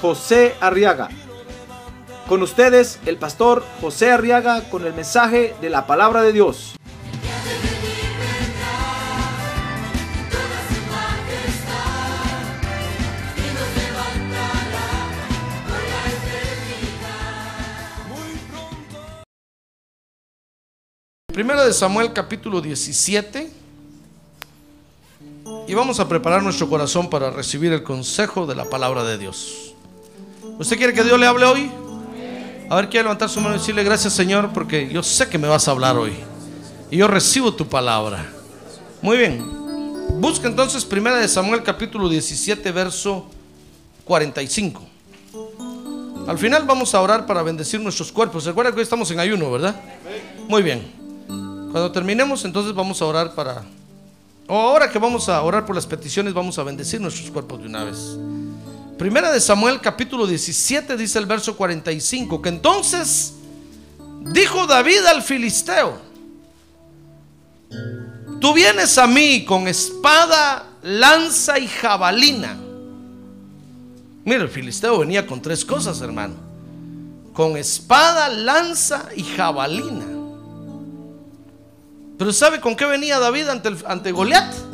José Arriaga. Con ustedes, el pastor José Arriaga con el mensaje de la palabra de Dios. Primero de Samuel capítulo 17. Y vamos a preparar nuestro corazón para recibir el consejo de la palabra de Dios. ¿Usted quiere que Dios le hable hoy? A ver, quiere levantar su mano y decirle gracias Señor porque yo sé que me vas a hablar hoy. Y yo recibo tu palabra. Muy bien. Busca entonces Primera de Samuel capítulo 17 verso 45. Al final vamos a orar para bendecir nuestros cuerpos. Recuerda que hoy estamos en ayuno, ¿verdad? Muy bien. Cuando terminemos, entonces vamos a orar para... O ahora que vamos a orar por las peticiones, vamos a bendecir nuestros cuerpos de una vez. Primera de Samuel capítulo 17 dice el verso 45, que entonces dijo David al filisteo, tú vienes a mí con espada, lanza y jabalina. Mira, el filisteo venía con tres cosas, hermano. Con espada, lanza y jabalina. Pero ¿sabe con qué venía David ante, ante Goliat?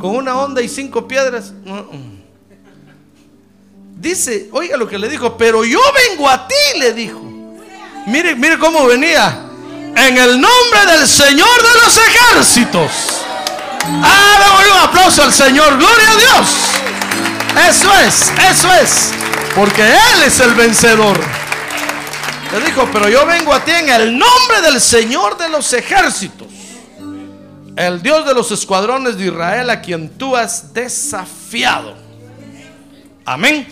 Con una onda y cinco piedras. Dice, oiga lo que le dijo, pero yo vengo a ti, le dijo. Mire, mire cómo venía. En el nombre del Señor de los ejércitos. Ah, un aplauso al Señor. Gloria a Dios. Eso es, eso es. Porque Él es el vencedor. Le dijo, pero yo vengo a ti en el nombre del Señor de los ejércitos, el Dios de los escuadrones de Israel a quien tú has desafiado. Amén.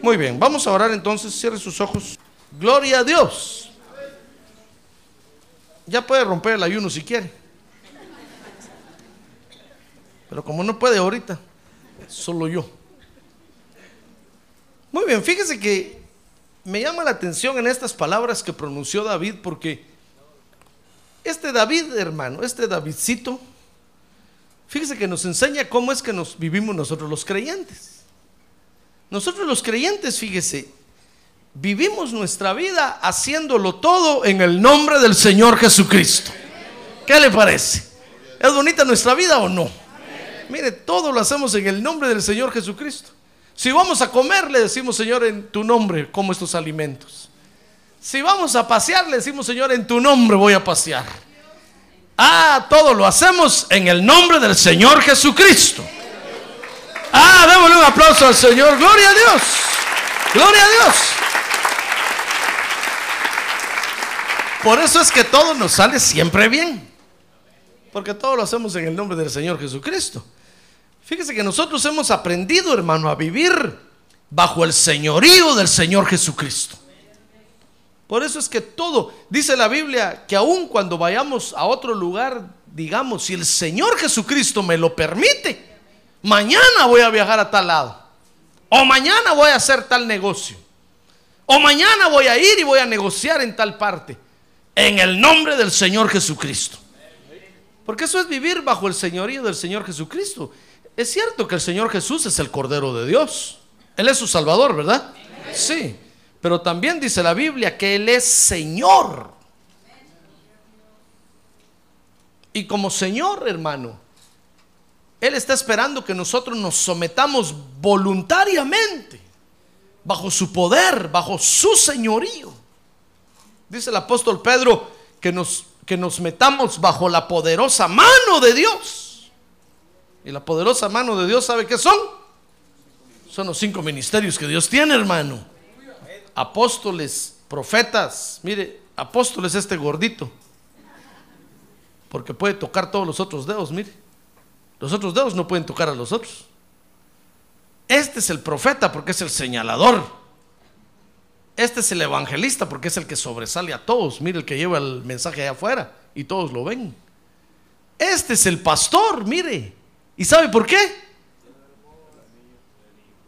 Muy bien, vamos a orar entonces, cierre sus ojos. Gloria a Dios. Ya puede romper el ayuno si quiere. Pero como no puede ahorita, solo yo. Muy bien, fíjese que me llama la atención en estas palabras que pronunció David porque este David, hermano, este Davidcito, fíjese que nos enseña cómo es que nos vivimos nosotros los creyentes. Nosotros los creyentes, fíjese, vivimos nuestra vida haciéndolo todo en el nombre del Señor Jesucristo. ¿Qué le parece? ¿Es bonita nuestra vida o no? Mire, todo lo hacemos en el nombre del Señor Jesucristo. Si vamos a comer, le decimos, Señor, en tu nombre como estos alimentos. Si vamos a pasear, le decimos, Señor, en tu nombre voy a pasear. Ah, todo lo hacemos en el nombre del Señor Jesucristo. Ah, démosle un aplauso al Señor. Gloria a Dios. Gloria a Dios. Por eso es que todo nos sale siempre bien. Porque todo lo hacemos en el nombre del Señor Jesucristo. Fíjese que nosotros hemos aprendido, hermano, a vivir bajo el señorío del Señor Jesucristo. Por eso es que todo, dice la Biblia, que aun cuando vayamos a otro lugar, digamos, si el Señor Jesucristo me lo permite, mañana voy a viajar a tal lado. O mañana voy a hacer tal negocio. O mañana voy a ir y voy a negociar en tal parte. En el nombre del Señor Jesucristo. Porque eso es vivir bajo el señorío del Señor Jesucristo. Es cierto que el Señor Jesús es el Cordero de Dios. Él es su Salvador, ¿verdad? Sí. Pero también dice la Biblia que Él es Señor. Y como Señor, hermano, Él está esperando que nosotros nos sometamos voluntariamente bajo su poder, bajo su señorío. Dice el apóstol Pedro que nos, que nos metamos bajo la poderosa mano de Dios. Y la poderosa mano de Dios, ¿sabe qué son? Son los cinco ministerios que Dios tiene, hermano. Apóstoles, profetas. Mire, apóstoles este gordito. Porque puede tocar todos los otros dedos, mire. Los otros dedos no pueden tocar a los otros. Este es el profeta porque es el señalador. Este es el evangelista porque es el que sobresale a todos. Mire el que lleva el mensaje allá afuera y todos lo ven. Este es el pastor, mire. ¿Y sabe por qué?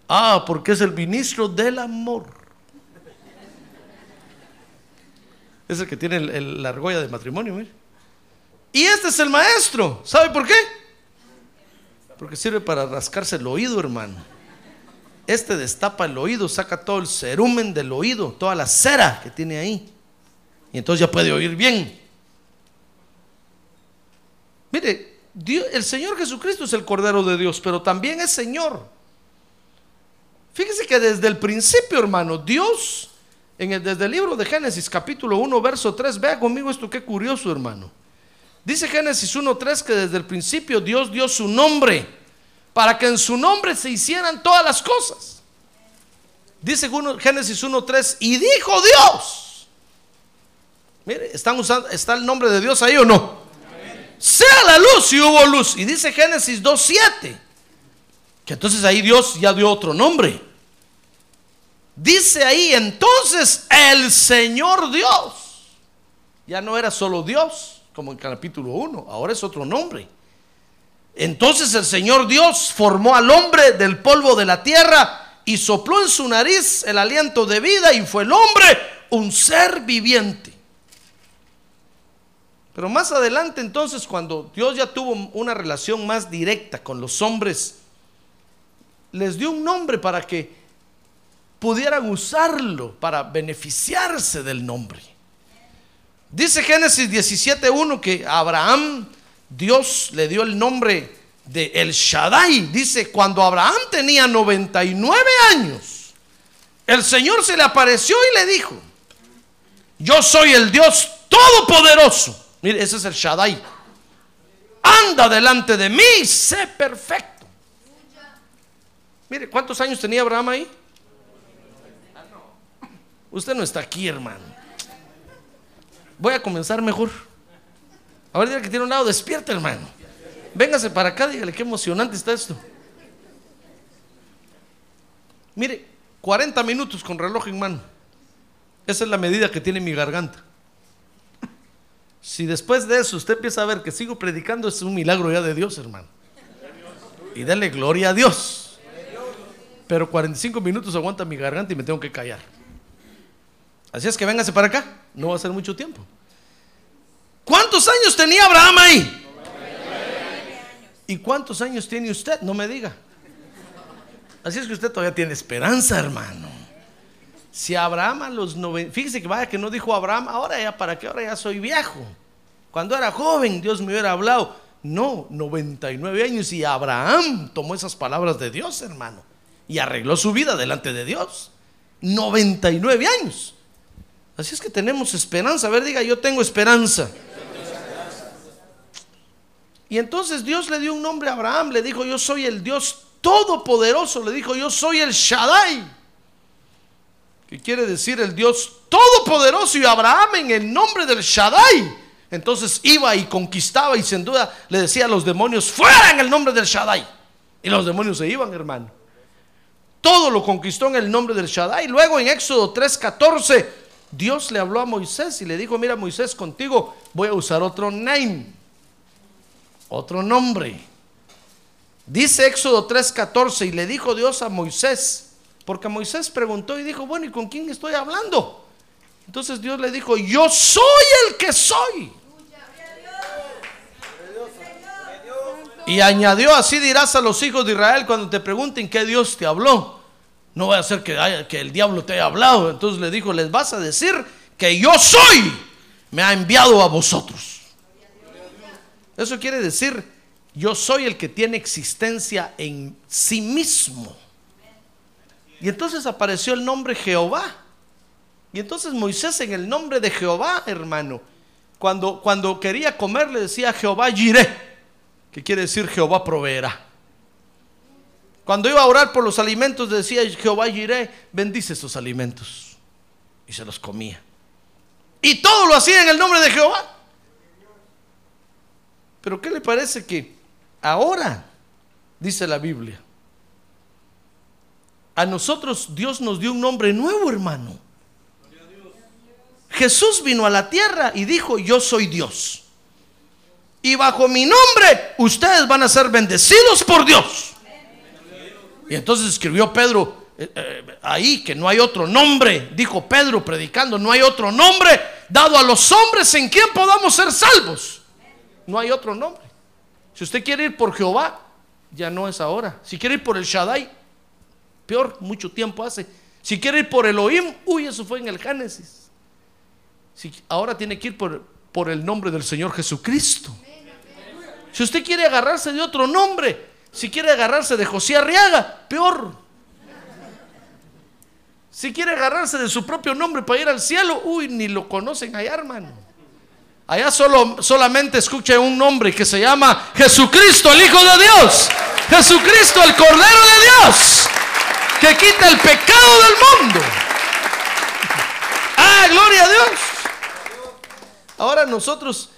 Ah, porque es el ministro del amor. Es el que tiene el- la argolla de matrimonio, mire. Y este es el maestro. ¿Sabe por qué? Porque sirve para rascarse el oído, hermano. Este destapa el oído, saca todo el cerumen del oído, toda la cera que tiene ahí. Y entonces ya puede oír bien. Mire, Dios- el Señor Jesucristo es el Cordero de Dios, pero también es Señor. Fíjese que desde el principio, hermano, Dios, en el- desde el libro de Génesis capítulo 1, verso 3, vea conmigo esto, qué curioso, hermano. Dice Génesis 1.3 que desde el principio Dios dio su nombre para que en su nombre se hicieran todas las cosas. Dice Génesis 1.3 y dijo Dios. Mire, ¿están usando, ¿está el nombre de Dios ahí o no? Sea la luz y hubo luz. Y dice Génesis 2.7 que entonces ahí Dios ya dio otro nombre. Dice ahí entonces el Señor Dios. Ya no era solo Dios, como en capítulo 1, ahora es otro nombre. Entonces el Señor Dios formó al hombre del polvo de la tierra y sopló en su nariz el aliento de vida y fue el hombre un ser viviente. Pero más adelante entonces cuando Dios ya tuvo una relación más directa con los hombres, les dio un nombre para que pudieran usarlo para beneficiarse del nombre. Dice Génesis 17.1 que Abraham Dios le dio el nombre de El Shaddai. Dice, cuando Abraham tenía 99 años, el Señor se le apareció y le dijo, yo soy el Dios todopoderoso. Mire, ese es el Shaddai. Anda delante de mí sé perfecto. Mire, ¿cuántos años tenía Abraham ahí? Usted no está aquí, hermano. Voy a comenzar mejor. A ver, diga que tiene un lado, despierta, hermano. Véngase para acá, dígale qué emocionante está esto. Mire, 40 minutos con reloj en mano. Esa es la medida que tiene mi garganta. Si después de eso usted empieza a ver que sigo predicando, es un milagro ya de Dios, hermano. Y dale gloria a Dios. Pero 45 minutos aguanta mi garganta y me tengo que callar. Así es que véngase para acá, no va a ser mucho tiempo. ¿Cuántos años tenía Abraham ahí? ¿Y cuántos años tiene usted? No me diga. Así es que usted todavía tiene esperanza, hermano. Si Abraham a los 90, fíjese que vaya que no dijo Abraham, ahora ya para qué, ahora ya soy viejo. Cuando era joven, Dios me hubiera hablado. No, 99 años y Abraham tomó esas palabras de Dios, hermano, y arregló su vida delante de Dios. 99 años. Así es que tenemos esperanza. A ver, diga, yo tengo esperanza. Y entonces Dios le dio un nombre a Abraham, le dijo, yo soy el Dios todopoderoso, le dijo, yo soy el Shaddai, que quiere decir el Dios todopoderoso, y Abraham en el nombre del Shaddai, entonces iba y conquistaba y sin duda le decía a los demonios, fuera en el nombre del Shaddai, y los demonios se iban, hermano. Todo lo conquistó en el nombre del Shaddai. Luego en Éxodo 3:14, Dios le habló a Moisés y le dijo, mira Moisés, contigo voy a usar otro name otro nombre. Dice Éxodo 3:14 y le dijo Dios a Moisés, porque Moisés preguntó y dijo, bueno, ¿y con quién estoy hablando? Entonces Dios le dijo, yo soy el que soy. Y añadió, así dirás a los hijos de Israel cuando te pregunten qué Dios te habló. No va a ser que, el diablo te haya hablado. Entonces le dijo, les vas a decir que yo soy, me ha enviado a vosotros. Eso quiere decir, yo soy el que tiene existencia en sí mismo. Y entonces apareció el nombre Jehová. Y entonces Moisés en el nombre de Jehová, hermano, cuando, cuando quería comer le decía Jehová Jireh, que quiere decir Jehová proveerá. Cuando iba a orar por los alimentos decía Jehová Jireh, bendice estos alimentos. Y se los comía. Y todo lo hacía en el nombre de Jehová. Pero ¿qué le parece que ahora, dice la Biblia, A nosotros Dios nos dio un nombre nuevo, hermano. Jesús vino a la tierra y dijo, yo soy Dios. Y bajo mi nombre ustedes van a ser bendecidos por Dios. Y entonces escribió Pedro eh, eh, ahí que no hay otro nombre, dijo Pedro predicando, no hay otro nombre dado a los hombres en quien podamos ser salvos. No hay otro nombre. Si usted quiere ir por Jehová, ya no es ahora. Si quiere ir por el Shaddai, peor, mucho tiempo hace. Si quiere ir por Elohim, uy, eso fue en el Génesis. Si, ahora tiene que ir por, por el nombre del Señor Jesucristo. Si usted quiere agarrarse de otro nombre, si quiere agarrarse de José Arriaga, peor. Si quiere agarrarse de su propio nombre para ir al cielo, uy, ni lo conocen allá, hermano. Allá solo, solamente escucha un nombre que se llama Jesucristo, el Hijo de Dios. Jesucristo, el Cordero de Dios, que quita el pecado del mundo. Ah, gloria a Dios. Ahora nosotros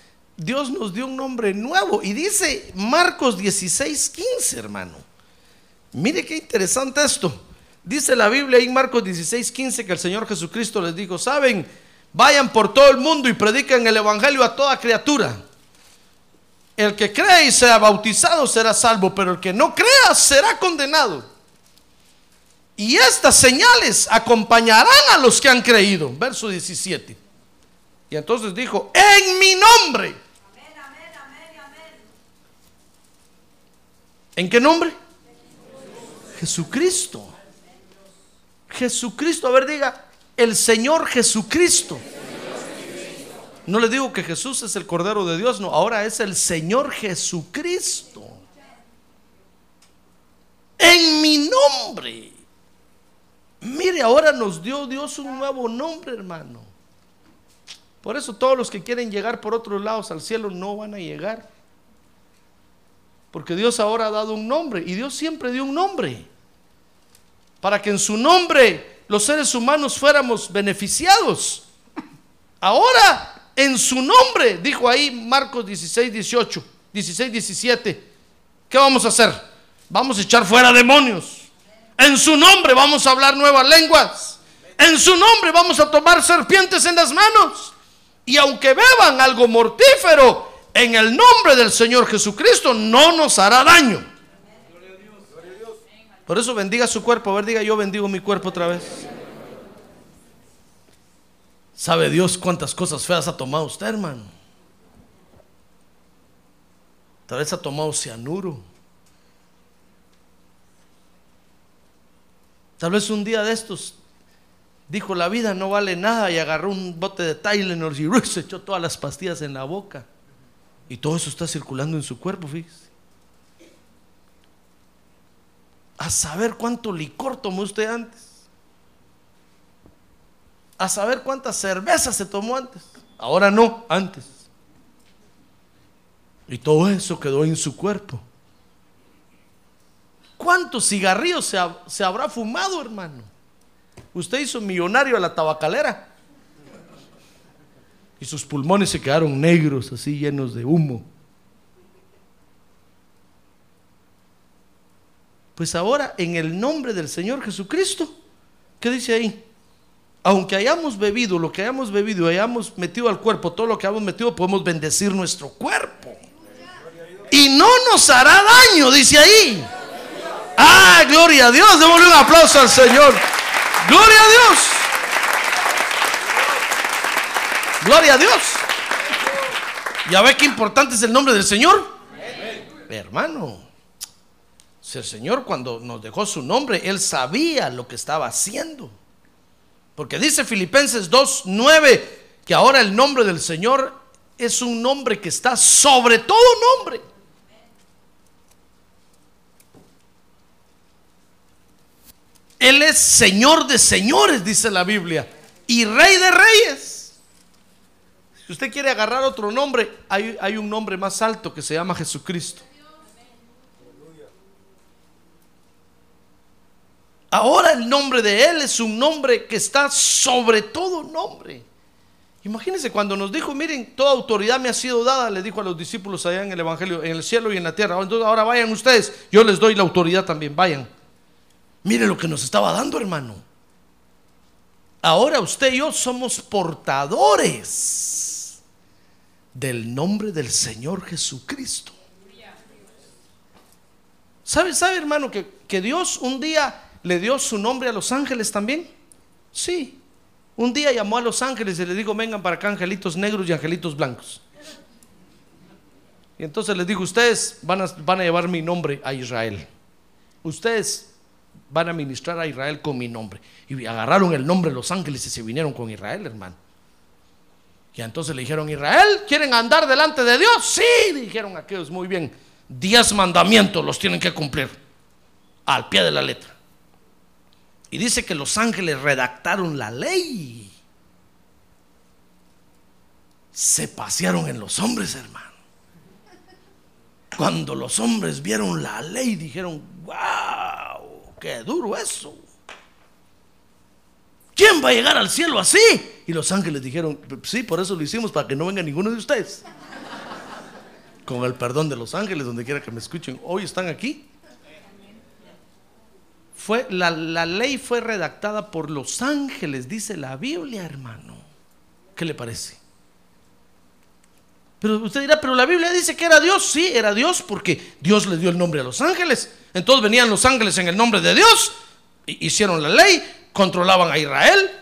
Dios nos dio un nombre nuevo. Y dice Marcos 16, 15, hermano. Mire qué interesante esto. Dice la Biblia en Marcos 16, 15 que el Señor Jesucristo les dijo, saben, vayan por todo el mundo y prediquen el Evangelio a toda criatura. El que cree y sea bautizado será salvo, pero el que no crea será condenado. Y estas señales acompañarán a los que han creído. Verso 17. Y entonces dijo, en mi nombre ¿En qué nombre? Jesucristo. Jesucristo. A ver, diga, el Señor Jesucristo. No le digo que Jesús es el Cordero de Dios, no, ahora es el Señor Jesucristo. En mi nombre. Mire, ahora nos dio Dios un nuevo nombre, hermano. Por eso todos los que quieren llegar por otros lados al cielo no van a llegar. Porque Dios ahora ha dado un nombre y Dios siempre dio un nombre. Para que en su nombre los seres humanos fuéramos beneficiados. Ahora, en su nombre, dijo ahí Marcos 16, 18, 16, 17, ¿qué vamos a hacer? Vamos a echar fuera demonios. En su nombre vamos a hablar nuevas lenguas. En su nombre vamos a tomar serpientes en las manos. Y aunque beban algo mortífero, en el nombre del Señor Jesucristo no nos hará daño. Por eso bendiga su cuerpo. A ver, diga yo bendigo mi cuerpo otra vez. ¿Sabe Dios cuántas cosas feas ha tomado usted, hermano? Tal vez ha tomado cianuro. Tal vez un día de estos dijo la vida no vale nada y agarró un bote de Tylenol y se echó todas las pastillas en la boca. Y todo eso está circulando en su cuerpo, fíjese. A saber cuánto licor tomó usted antes. A saber cuántas cervezas se tomó antes. Ahora no, antes. Y todo eso quedó en su cuerpo. ¿Cuántos cigarrillos se, se habrá fumado, hermano? Usted hizo millonario a la tabacalera y sus pulmones se quedaron negros, así llenos de humo. Pues ahora, en el nombre del Señor Jesucristo, ¿qué dice ahí? Aunque hayamos bebido lo que hayamos bebido hayamos metido al cuerpo todo lo que hayamos metido, podemos bendecir nuestro cuerpo. Y no nos hará daño, dice ahí. Ah, gloria a Dios. Démosle un aplauso al Señor. Gloria a Dios. Gloria a Dios. ¿Ya ve qué importante es el nombre del Señor? Hermano, si el Señor cuando nos dejó su nombre, Él sabía lo que estaba haciendo. Porque dice Filipenses 2.9 que ahora el nombre del Señor es un nombre que está sobre todo nombre. Él es Señor de señores, dice la Biblia, y Rey de reyes. Si usted quiere agarrar otro nombre, hay, hay un nombre más alto que se llama Jesucristo. Ahora el nombre de Él es un nombre que está sobre todo nombre. Imagínense cuando nos dijo, miren, toda autoridad me ha sido dada, le dijo a los discípulos allá en el Evangelio, en el cielo y en la tierra. Ahora vayan ustedes, yo les doy la autoridad también, vayan. Mire lo que nos estaba dando, hermano. Ahora usted y yo somos portadores del nombre del Señor Jesucristo. ¿Sabe, sabe hermano, que, que Dios un día le dio su nombre a los ángeles también? Sí. Un día llamó a los ángeles y les dijo, vengan para acá angelitos negros y angelitos blancos. Y entonces les dijo, ustedes van a, van a llevar mi nombre a Israel. Ustedes van a ministrar a Israel con mi nombre. Y agarraron el nombre de los ángeles y se vinieron con Israel, hermano. Y entonces le dijeron, Israel, ¿quieren andar delante de Dios? Sí, dijeron aquellos, muy bien. Diez mandamientos los tienen que cumplir al pie de la letra. Y dice que los ángeles redactaron la ley. Se pasearon en los hombres, hermano. Cuando los hombres vieron la ley, dijeron, wow, qué duro eso. ¿Quién va a llegar al cielo así? Y los ángeles dijeron, sí, por eso lo hicimos, para que no venga ninguno de ustedes. Con el perdón de los ángeles, donde quiera que me escuchen, hoy están aquí. Fue, la, la ley fue redactada por los ángeles, dice la Biblia, hermano. ¿Qué le parece? Pero usted dirá, pero la Biblia dice que era Dios. Sí, era Dios porque Dios le dio el nombre a los ángeles. Entonces venían los ángeles en el nombre de Dios, hicieron la ley, controlaban a Israel.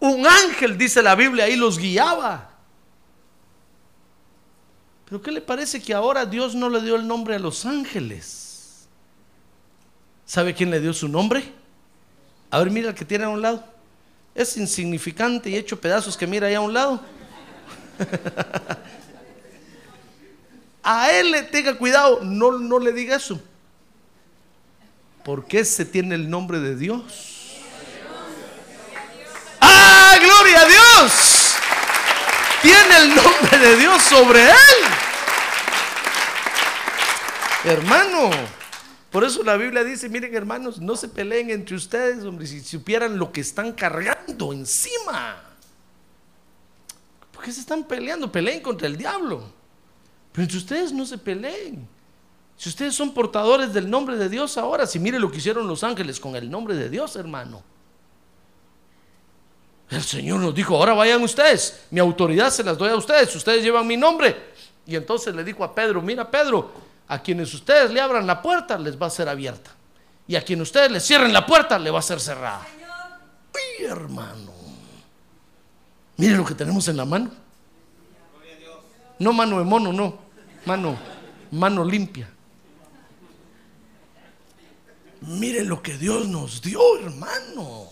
Un ángel, dice la Biblia, ahí los guiaba. Pero ¿qué le parece que ahora Dios no le dio el nombre a los ángeles? ¿Sabe quién le dio su nombre? A ver, mira el que tiene a un lado. Es insignificante y hecho pedazos que mira ahí a un lado. a él le tenga cuidado, no, no le diga eso. Porque ese tiene el nombre de Dios. ¡Ah, gloria a Dios! Tiene el nombre de Dios sobre él. Hermano, por eso la Biblia dice, miren hermanos, no se peleen entre ustedes, hombre, si supieran lo que están cargando encima. ¿Por qué se están peleando? Peleen contra el diablo. Pero entre ustedes no se peleen. Si ustedes son portadores del nombre de Dios ahora, si mire lo que hicieron los ángeles con el nombre de Dios, hermano. El Señor nos dijo, ahora vayan ustedes, mi autoridad se las doy a ustedes, ustedes llevan mi nombre. Y entonces le dijo a Pedro, mira Pedro, a quienes ustedes le abran la puerta les va a ser abierta. Y a quienes ustedes le cierren la puerta le va a ser cerrada. Uy, hermano. Mire lo que tenemos en la mano. No mano de mono, no. Mano, mano limpia. Mire lo que Dios nos dio, hermano.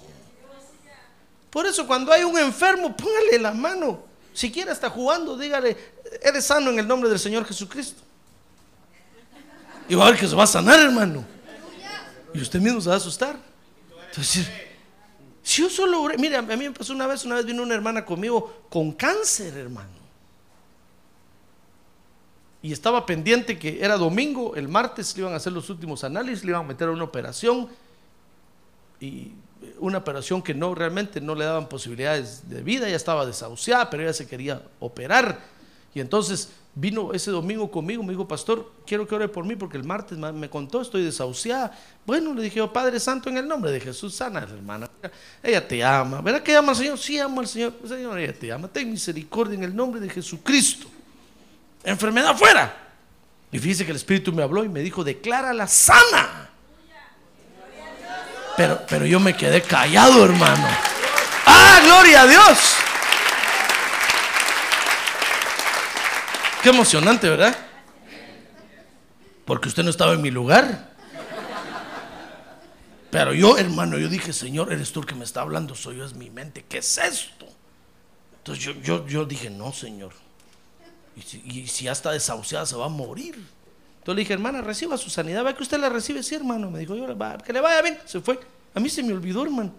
Por eso cuando hay un enfermo, póngale la mano. Si quiere está jugando, dígale, eres sano en el nombre del Señor Jesucristo. Y va a ver que se va a sanar, hermano. Y usted mismo se va a asustar. Entonces, si yo solo, mire, a mí me pasó una vez, una vez vino una hermana conmigo con cáncer, hermano. Y estaba pendiente que era domingo, el martes le iban a hacer los últimos análisis, le iban a meter a una operación. Y una operación que no realmente no le daban posibilidades de vida, ya estaba desahuciada, pero ella se quería operar. Y entonces vino ese domingo conmigo, me dijo, pastor, quiero que ore por mí porque el martes me contó, estoy desahuciada. Bueno, le dije, oh, Padre Santo, en el nombre de Jesús, sana, hermana. Ella te ama. ¿Verdad que ama al Señor? Sí, amo al Señor. Señor, ella te ama. Ten misericordia en el nombre de Jesucristo. Enfermedad fuera. Y fíjese que el Espíritu me habló y me dijo, declárala sana. Pero, pero yo me quedé callado, hermano. ¡Ah, gloria a Dios! Qué emocionante, ¿verdad? Porque usted no estaba en mi lugar. Pero yo, hermano, yo dije, Señor, eres tú el que me está hablando, soy yo, es mi mente. ¿Qué es esto? Entonces yo, yo, yo dije, no, Señor. Y si, y si ya está desahuciada, se va a morir. Entonces le dije, hermana, reciba su sanidad. ¿Va que usted la recibe? Sí, hermano. Me dijo, yo, que le vaya bien. Se fue. A mí se me olvidó, hermano.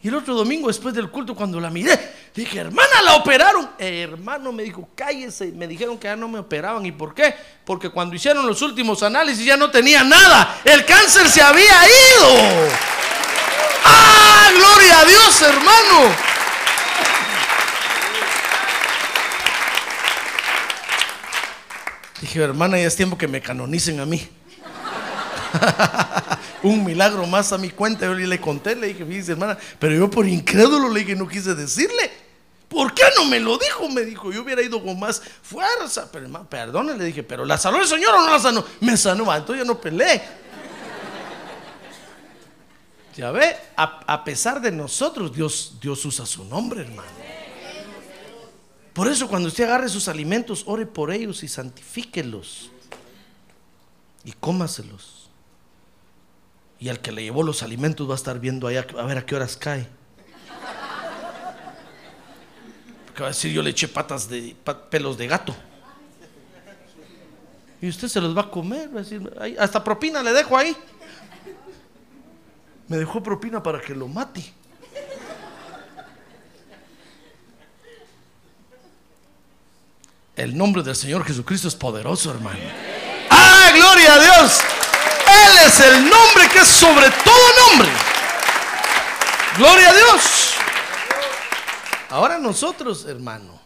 Y el otro domingo, después del culto, cuando la miré, dije, hermana, la operaron. hermano me dijo, cállese. Me dijeron que ya no me operaban. ¿Y por qué? Porque cuando hicieron los últimos análisis ya no tenía nada. El cáncer se había ido. ¡Ah, gloria a Dios, hermano! Dije, hermana, ya es tiempo que me canonicen a mí. Un milagro más a mi cuenta. Yo le conté, le dije, fíjese hermana, pero yo por incrédulo le dije, no quise decirle. ¿Por qué no me lo dijo? Me dijo, yo hubiera ido con más fuerza. Pero hermano, perdone, le dije, pero ¿la sanó el Señor o no la sanó? Me sanó, ah, entonces yo no peleé. Ya ve, a, a pesar de nosotros, Dios, Dios usa su nombre, hermano. Por eso cuando usted agarre sus alimentos, ore por ellos y santifíquelos. Y cómaselos. Y al que le llevó los alimentos va a estar viendo allá a ver a qué horas cae. Porque va a decir yo le eché patas de pelos de gato. Y usted se los va a comer, va a decir, "Ay, hasta propina le dejo ahí. Me dejó propina para que lo mate. El nombre del Señor Jesucristo es poderoso, hermano. ¡Ah, gloria a Dios! Él es el nombre que es sobre todo nombre. Gloria a Dios. Ahora nosotros, hermano,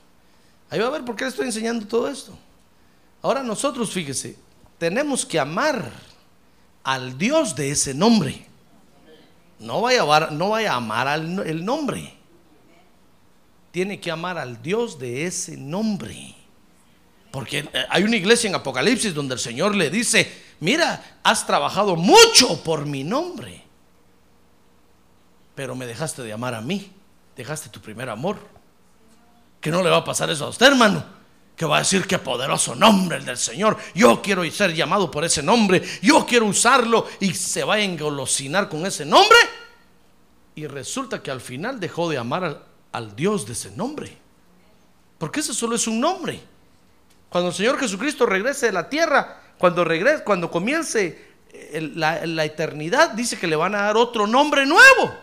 ahí va a ver por qué le estoy enseñando todo esto. Ahora nosotros, fíjese, tenemos que amar al Dios de ese nombre. No vaya a, no vaya a amar al, el nombre. Tiene que amar al Dios de ese nombre. Porque eh, hay una iglesia en Apocalipsis donde el Señor le dice, mira, has trabajado mucho por mi nombre, pero me dejaste de amar a mí, dejaste tu primer amor. Que no le va a pasar eso a usted, hermano. Que va a decir qué poderoso nombre el del Señor. Yo quiero ser llamado por ese nombre. Yo quiero usarlo y se va a engolosinar con ese nombre. Y resulta que al final dejó de amar al, al Dios de ese nombre. Porque ese solo es un nombre. Cuando el Señor Jesucristo regrese de la tierra, cuando regrese, cuando comience el- la, la eternidad, dice que le van a dar otro nombre nuevo.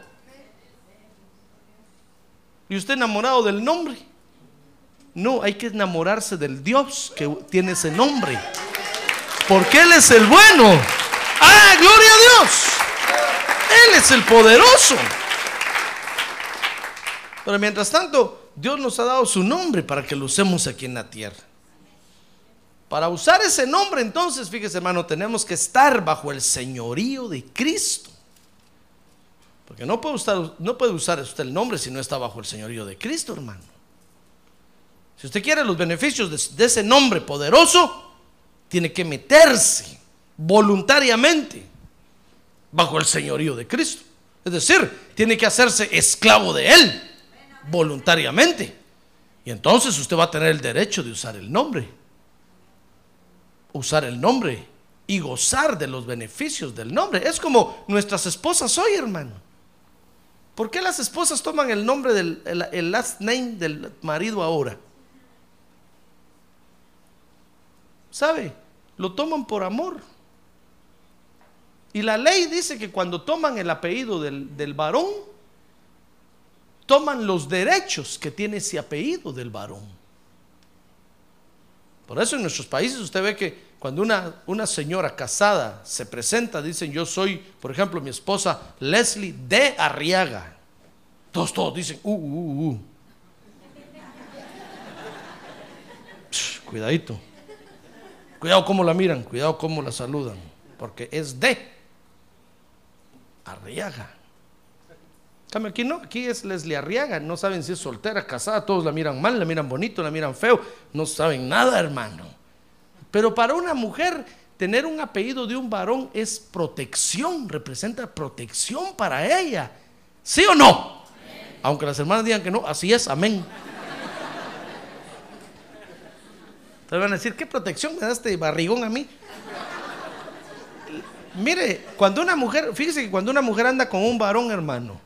Y usted enamorado del nombre. No, hay que enamorarse del Dios que tiene ese nombre. Porque Él es el bueno. ¡Ah, gloria a Dios! Él es el poderoso. Pero mientras tanto, Dios nos ha dado su nombre para que lo usemos aquí en la tierra. Para usar ese nombre, entonces, fíjese hermano, tenemos que estar bajo el señorío de Cristo. Porque no puede usar, no puede usar usted el nombre si no está bajo el señorío de Cristo, hermano. Si usted quiere los beneficios de, de ese nombre poderoso, tiene que meterse voluntariamente bajo el señorío de Cristo. Es decir, tiene que hacerse esclavo de Él voluntariamente. Y entonces usted va a tener el derecho de usar el nombre. Usar el nombre y gozar de los beneficios del nombre. Es como nuestras esposas hoy, hermano. ¿Por qué las esposas toman el nombre del el, last name del marido ahora? ¿Sabe? Lo toman por amor. Y la ley dice que cuando toman el apellido del, del varón, toman los derechos que tiene ese apellido del varón. Por eso en nuestros países usted ve que cuando una, una señora casada se presenta, dicen yo soy, por ejemplo, mi esposa Leslie de Arriaga. Todos, todos dicen, uh, uh, uh. Psh, cuidadito. Cuidado cómo la miran, cuidado cómo la saludan, porque es de Arriaga. Cambio, aquí no, aquí es Leslie Arriaga, no saben si es soltera, casada, todos la miran mal, la miran bonito, la miran feo, no saben nada, hermano. Pero para una mujer, tener un apellido de un varón es protección, representa protección para ella. ¿Sí o no? Aunque las hermanas digan que no, así es, amén. Te van a decir, ¿qué protección me da este barrigón a mí? Mire, cuando una mujer, fíjese que cuando una mujer anda con un varón, hermano,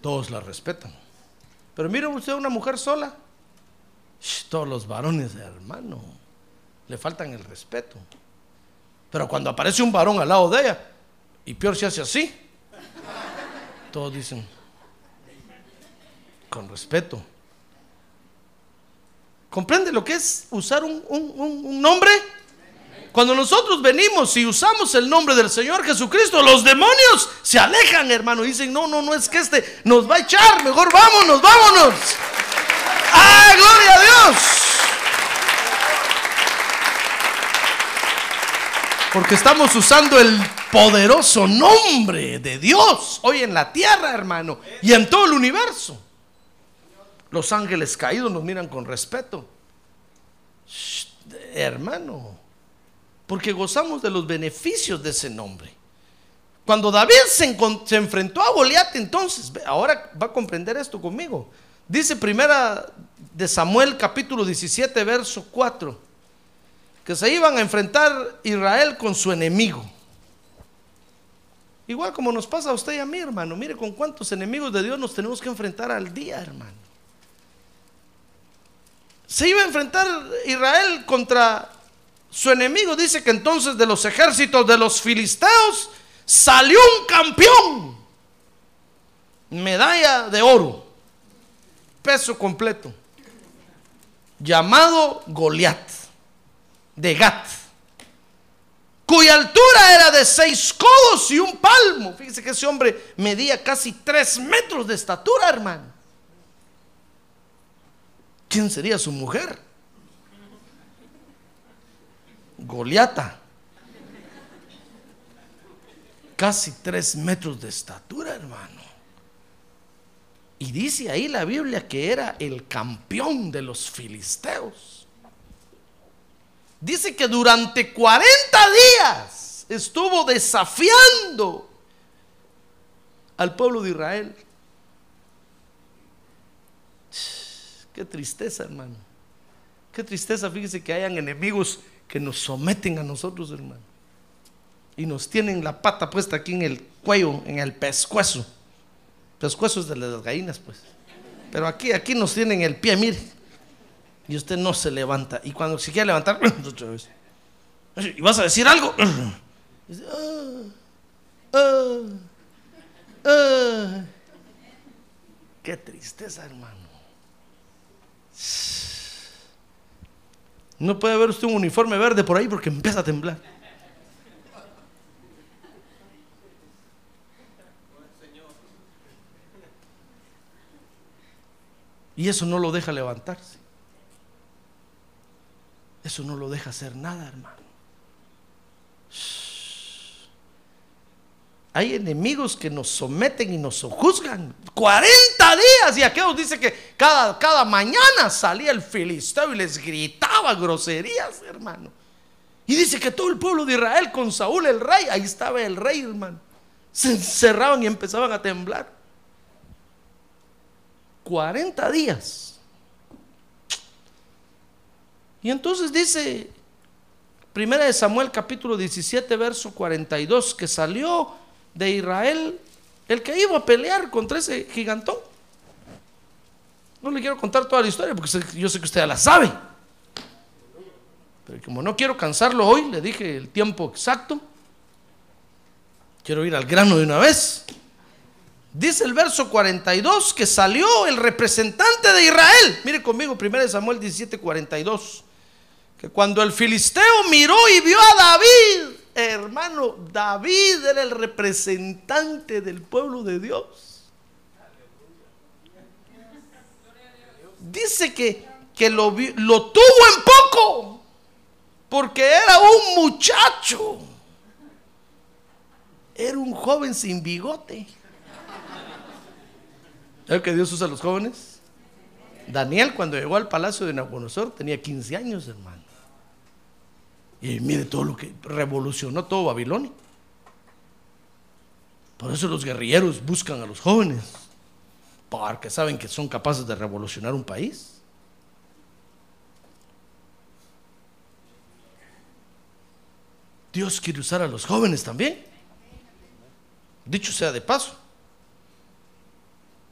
todos la respetan. Pero mire usted una mujer sola, todos los varones, hermano, le faltan el respeto. Pero cuando aparece un varón al lado de ella, y peor se hace así, todos dicen, con respeto. ¿Comprende lo que es usar un, un- un- nombre? Cuando nosotros venimos y usamos el nombre del Señor Jesucristo, los demonios se alejan, hermano. Dicen, no, no, no es que este nos va a echar, mejor vámonos, vámonos. ¡Ah, gloria a Dios! Porque estamos usando el poderoso nombre de Dios hoy en la tierra, hermano, y en todo el universo. Los ángeles caídos nos miran con respeto. Hermano, porque gozamos de los beneficios de ese nombre. Cuando David se, enfrentó a Goliat, entonces, ahora va a comprender esto conmigo. Dice primera de Samuel capítulo 17, verso 4, que se iban a enfrentar Israel con su enemigo. Igual como nos pasa a usted y a mí, hermano. Mire con cuántos enemigos de Dios nos tenemos que enfrentar al día, hermano. Se iba a enfrentar Israel contra su enemigo. Dice que entonces de los ejércitos de los filisteos salió un campeón. Medalla de oro. Peso completo. Llamado Goliat. De Gat. Cuya altura era de seis codos y un palmo. Fíjese que ese hombre medía casi tres metros de estatura, hermano. ¿Quién sería su mujer? Goliata. Casi tres metros de estatura, hermano. Y dice ahí la Biblia que era el campeón de los filisteos. Dice que durante 40 días estuvo desafiando al pueblo de Israel. Qué tristeza, hermano. Qué tristeza, fíjese que hayan enemigos que nos someten a nosotros, hermano. Y nos tienen la pata puesta aquí en el cuello, en el pescuezo. Pescuezo es de las gallinas, pues. Pero aquí, aquí nos tienen el pie, mire. Y usted no se levanta. Y cuando se quiere levantar, otra vez. ¿Y vas a decir algo? "Ah, ah, ah". Qué tristeza, hermano. No puede ver usted un uniforme verde por ahí porque empieza a temblar. Y eso no lo deja levantarse. Eso no lo deja hacer nada, hermano. Hay enemigos que nos someten y nos juzgan. 40 días. Y aquellos dice que cada, cada mañana salía el filisteo y les gritaba groserías, hermano. Y dice que todo el pueblo de Israel con Saúl el rey, ahí estaba el rey, hermano. Se encerraban y empezaban a temblar. 40 días. Y entonces dice, primera de Samuel capítulo 17, verso 42, que salió de Israel el que iba a pelear contra ese gigantón. No le quiero contar toda la historia porque yo sé que usted la sabe. Pero como no quiero cansarlo hoy, le dije el tiempo exacto. Quiero ir al grano de una vez. Dice el verso 42 que salió el representante de Israel. Mire conmigo, 1 Samuel 17, 42. Cuando el filisteo miró y vio a David, hermano, David era el representante del pueblo de Dios. Dice que, que lo, lo tuvo en poco, porque era un muchacho. Era un joven sin bigote. ¿Sabe que Dios usa a los jóvenes? Daniel cuando llegó al palacio de Nabucodonosor tenía 15 años, hermano. Y mire todo lo que revolucionó todo Babilonia. Por eso los guerrilleros buscan a los jóvenes, porque saben que son capaces de revolucionar un país. Dios quiere usar a los jóvenes también. Dicho sea de paso.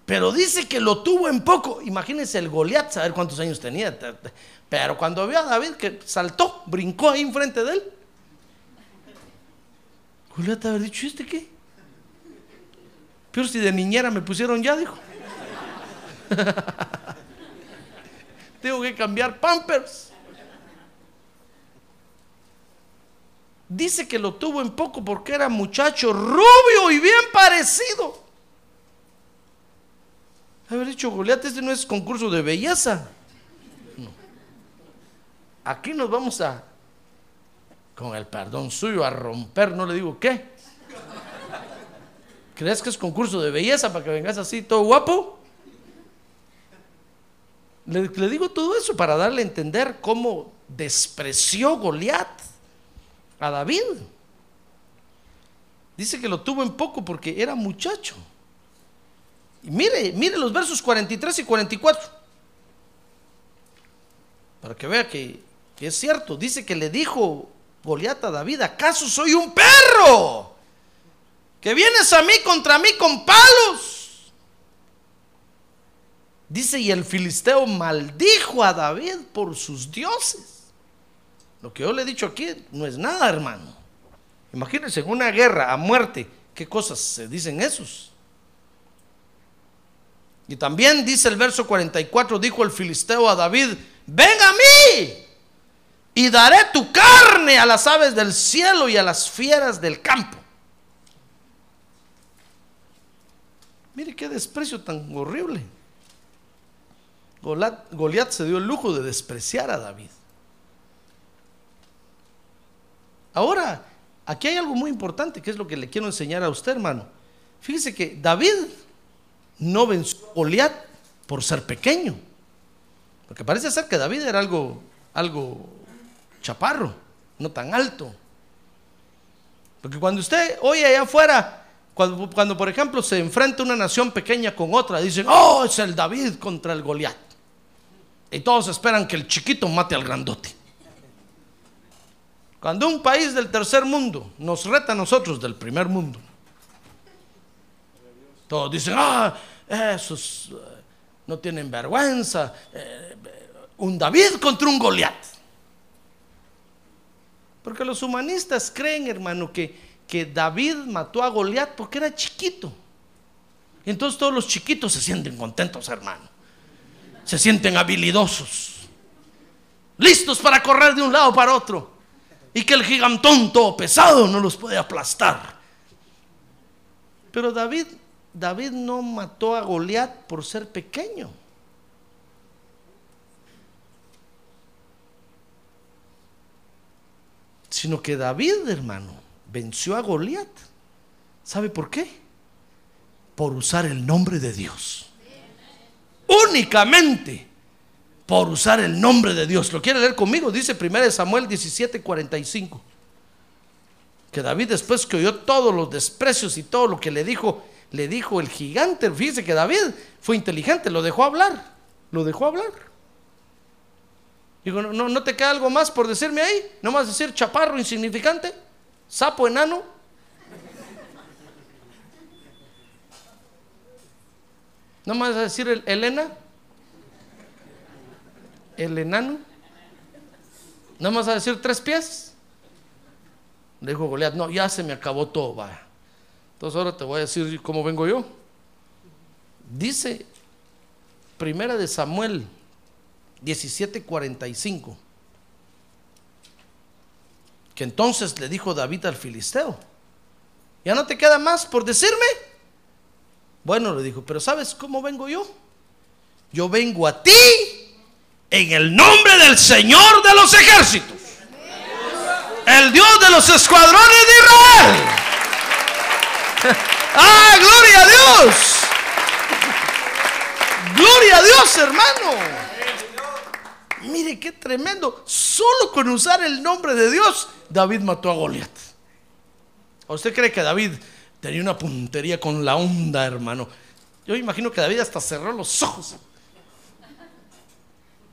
Pero dice que lo tuvo en poco. Imagínense el Goliat, saber cuántos años tenía. Pero cuando vio a David que saltó, brincó ahí enfrente de él. Goliat haber dicho, ¿y este qué? Pero si de niñera me pusieron ya, dijo. Tengo que cambiar pampers. Dice que lo tuvo en poco porque era muchacho rubio y bien parecido. Haber dicho Goliat, este no es concurso de belleza. No. Aquí nos vamos a, con el perdón suyo, a romper, no le digo qué. ¿Crees que es concurso de belleza para que vengas así todo guapo? Le, le digo todo eso para darle a entender cómo despreció Goliat a David. Dice que lo tuvo en poco porque era muchacho. Mire, mire los versos 43 y 44. Para que vea que, que es cierto. Dice que le dijo Goliat a David, ¿acaso soy un perro? Que vienes a mí contra mí con palos. Dice, y el filisteo maldijo a David por sus dioses. Lo que yo le he dicho aquí no es nada, hermano. Imagínense, en una guerra a muerte, ¿qué cosas se dicen esos? Y también dice el verso 44, dijo el filisteo a David, ven a mí y daré tu carne a las aves del cielo y a las fieras del campo. Mire qué desprecio tan horrible. Goliat, se dio el lujo de despreciar a David. Ahora, aquí hay algo muy importante que es lo que le quiero enseñar a usted, hermano. Fíjese que David no venció a Goliat por ser pequeño. Porque parece ser que David era algo, algo chaparro, no tan alto. Porque cuando usted oye allá afuera cuando, por ejemplo se enfrenta una nación pequeña con otra, dicen, oh, es el David contra el Goliat. Y todos esperan que el chiquito mate al grandote. Cuando un país del tercer mundo nos reta a nosotros del primer mundo, todos dicen, ah, esos eh, no tienen vergüenza. Eh, un David contra un Goliat. Porque los humanistas creen, hermano, que que David mató a Goliat porque era chiquito. Y entonces todos los chiquitos se sienten contentos, hermano. Se sienten habilidosos. Listos para correr de un lado para otro. Y que el gigantón todo pesado no los puede aplastar. Pero David, David no mató a Goliat por ser pequeño. Sino que David, hermano, venció a Goliat. ¿Sabe por qué? Por usar el nombre de Dios. Únicamente por usar el nombre de Dios. ¿Lo quiere leer conmigo? Dice 1 Samuel 17:45. Que David después que oyó todos los desprecios y todo lo que le dijo, le dijo el gigante. Fíjese que David fue inteligente, lo dejó hablar. Lo dejó hablar. Digo, ¿no, no te queda algo más por decirme ahí? ¿No más decir chaparro insignificante? sapo enano. ¿No a decir el, Elena? ¿El enano? ¿No vas a decir tres pies? Le dijo Goliat, no, ya se me acabó todo, vaya. Entonces ahora te voy a decir cómo vengo yo. Dice Primera de Samuel 17:45 que entonces le dijo David al filisteo, ¿ya no te queda más por decirme? Bueno, le dijo, pero ¿sabes cómo vengo yo? Yo vengo a ti en el nombre del Señor de los ejércitos, el Dios de los escuadrones de Israel. ¡Ah, gloria a Dios! ¡Gloria a Dios, hermano! Mire qué tremendo. Solo con usar el nombre de Dios, David mató a Goliat. ¿Usted cree que David tenía una puntería con la onda, hermano? Yo imagino que David hasta cerró los ojos.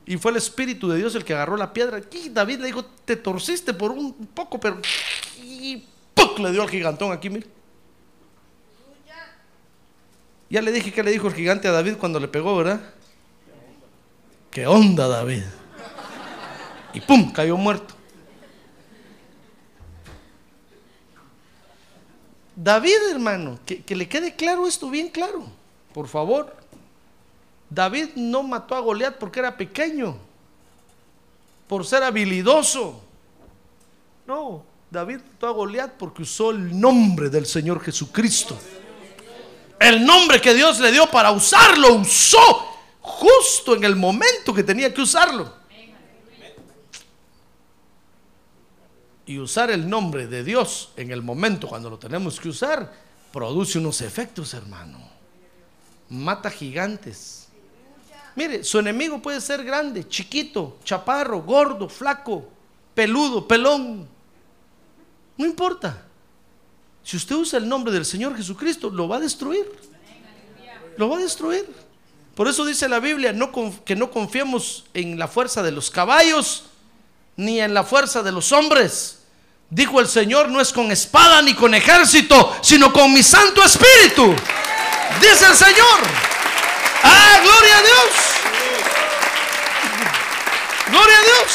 Y fue el Espíritu de Dios el que agarró la piedra. Y David le dijo, te torciste por un poco, pero... Y le dio al gigantón aquí, mire. Ya le dije que le dijo el gigante a David cuando le pegó, ¿verdad? ¿Qué onda, David? y ¡pum! cayó muerto. David, hermano, que, que, le quede claro esto bien claro, por favor. David no mató a Goliat porque era pequeño, por ser habilidoso. No, David mató a Goliat porque usó el nombre del Señor Jesucristo. El nombre que Dios le dio para usarlo, usó justo en el momento que tenía que usarlo. Y usar el nombre de Dios en el momento cuando lo tenemos que usar produce unos efectos, hermano. Mata gigantes. Mire, su enemigo puede ser grande, chiquito, chaparro, gordo, flaco, peludo, pelón. No importa. Si usted usa el nombre del Señor Jesucristo, lo va a destruir. Lo va a destruir. Por eso dice la Biblia que no confiemos en la fuerza de los caballos ni en la fuerza de los hombres. Dijo el Señor, no es con espada ni con ejército, sino con mi Santo Espíritu. Dice el Señor. Ah, gloria a Dios. Gloria a Dios.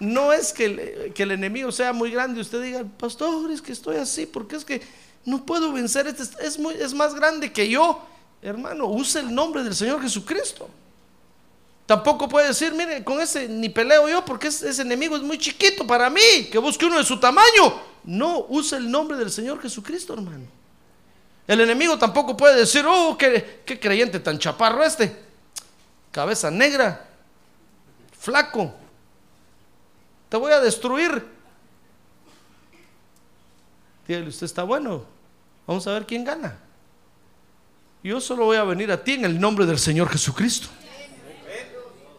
No es que el, que el enemigo sea muy grande y usted diga, pastor, es que estoy así, porque es que no puedo vencer, este es, muy, es más grande que yo. Hermano, use el nombre del Señor Jesucristo. Tampoco puede decir, mire, con ese ni peleo yo porque ese, enemigo es muy chiquito para mí, que busque uno de su tamaño. No, use el nombre del Señor Jesucristo, hermano. El enemigo tampoco puede decir, oh, qué, qué creyente tan chaparro este. Cabeza negra, flaco. Te voy a destruir. Dígale, usted está bueno. Vamos a ver quién gana. Yo solo voy a venir a ti en el nombre del Señor Jesucristo.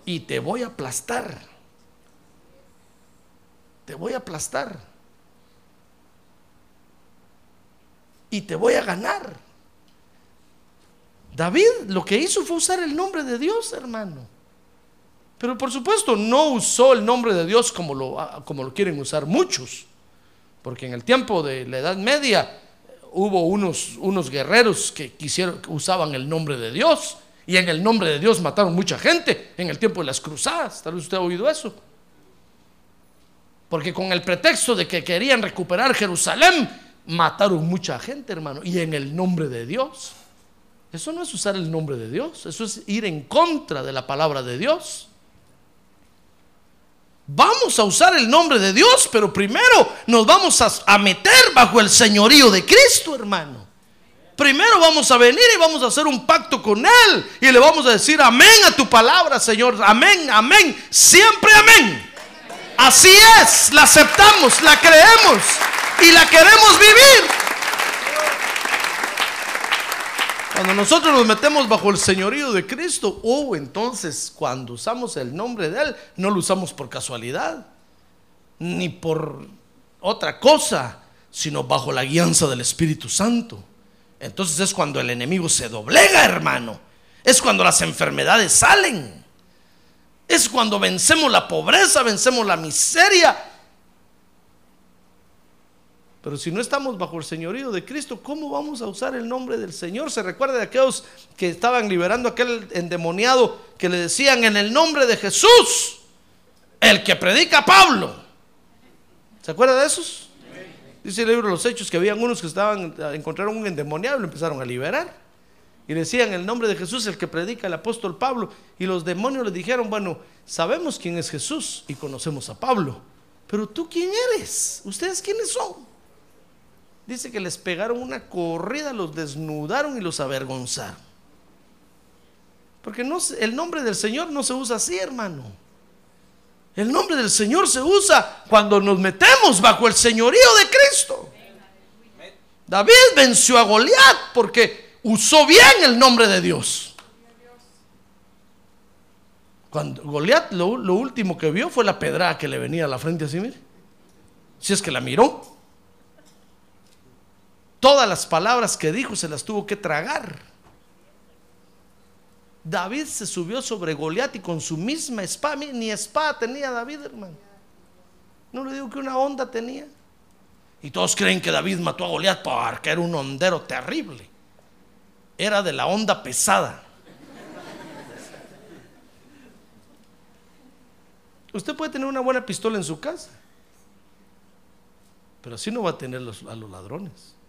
Y te voy a aplastar. Te voy a aplastar. Y te voy a ganar. David lo que hizo fue usar el nombre de Dios, hermano. Pero por supuesto no usó el nombre de Dios como lo, como lo quieren usar muchos. Porque en el tiempo de la Edad Media hubo unos, unos guerreros que quisieron, usaban el nombre de Dios y en el nombre de Dios mataron mucha gente en el tiempo de las cruzadas. Tal vez usted ha oído eso. Porque con el pretexto de que querían recuperar Jerusalén, mataron mucha gente, hermano, y en el nombre de Dios. Eso no es usar el nombre de Dios, eso es ir en contra de la palabra de Dios. Vamos a usar el nombre de Dios, pero primero nos vamos a, meter bajo el señorío de Cristo, hermano. Primero vamos a venir y vamos a hacer un pacto con Él y le vamos a decir amén a tu palabra, Señor. Amén, amén. Siempre amén. Así es, la aceptamos, la creemos y la queremos vivir. Cuando nosotros nos metemos bajo el señorío de Cristo, oh, entonces cuando usamos el nombre de Él, no lo usamos por casualidad, ni por otra cosa, sino bajo la guianza del Espíritu Santo. Entonces es cuando el enemigo se doblega, hermano. Es cuando las enfermedades salen. Es cuando vencemos la pobreza, vencemos la miseria, pero si no estamos bajo el señorío de Cristo, ¿cómo vamos a usar el nombre del Señor? Se recuerda de aquellos que estaban liberando a aquel endemoniado que le decían en el nombre de Jesús, el que predica Pablo. ¿Se acuerda de esos? Dice el libro de los Hechos que habían unos que estaban, encontraron un endemoniado y lo empezaron a liberar. Y decían en el nombre de Jesús, el que predica el apóstol Pablo. Y los demonios le dijeron, bueno, sabemos quién es Jesús y conocemos a Pablo. Pero tú quién eres? ¿Ustedes quiénes son? Dice que les pegaron una corrida, los desnudaron y los avergonzaron. Porque no, el nombre del Señor no se usa así, hermano. El nombre del Señor se usa cuando nos metemos bajo el señorío de Cristo. David venció a Goliat porque usó bien el nombre de Dios. Cuando Goliat lo, lo, último que vio fue la pedrada que le venía a la frente así, mire. Si es que la miró. Todas las palabras que dijo se las tuvo que tragar. David se subió sobre Goliat y con su misma espada, ni espada tenía David, hermano. No le digo que una onda tenía. Y todos creen que David mató a Goliat porque era un hondero terrible. Era de la onda pesada. Usted puede tener una buena pistola en su casa, pero así no va a tener a los ladrones.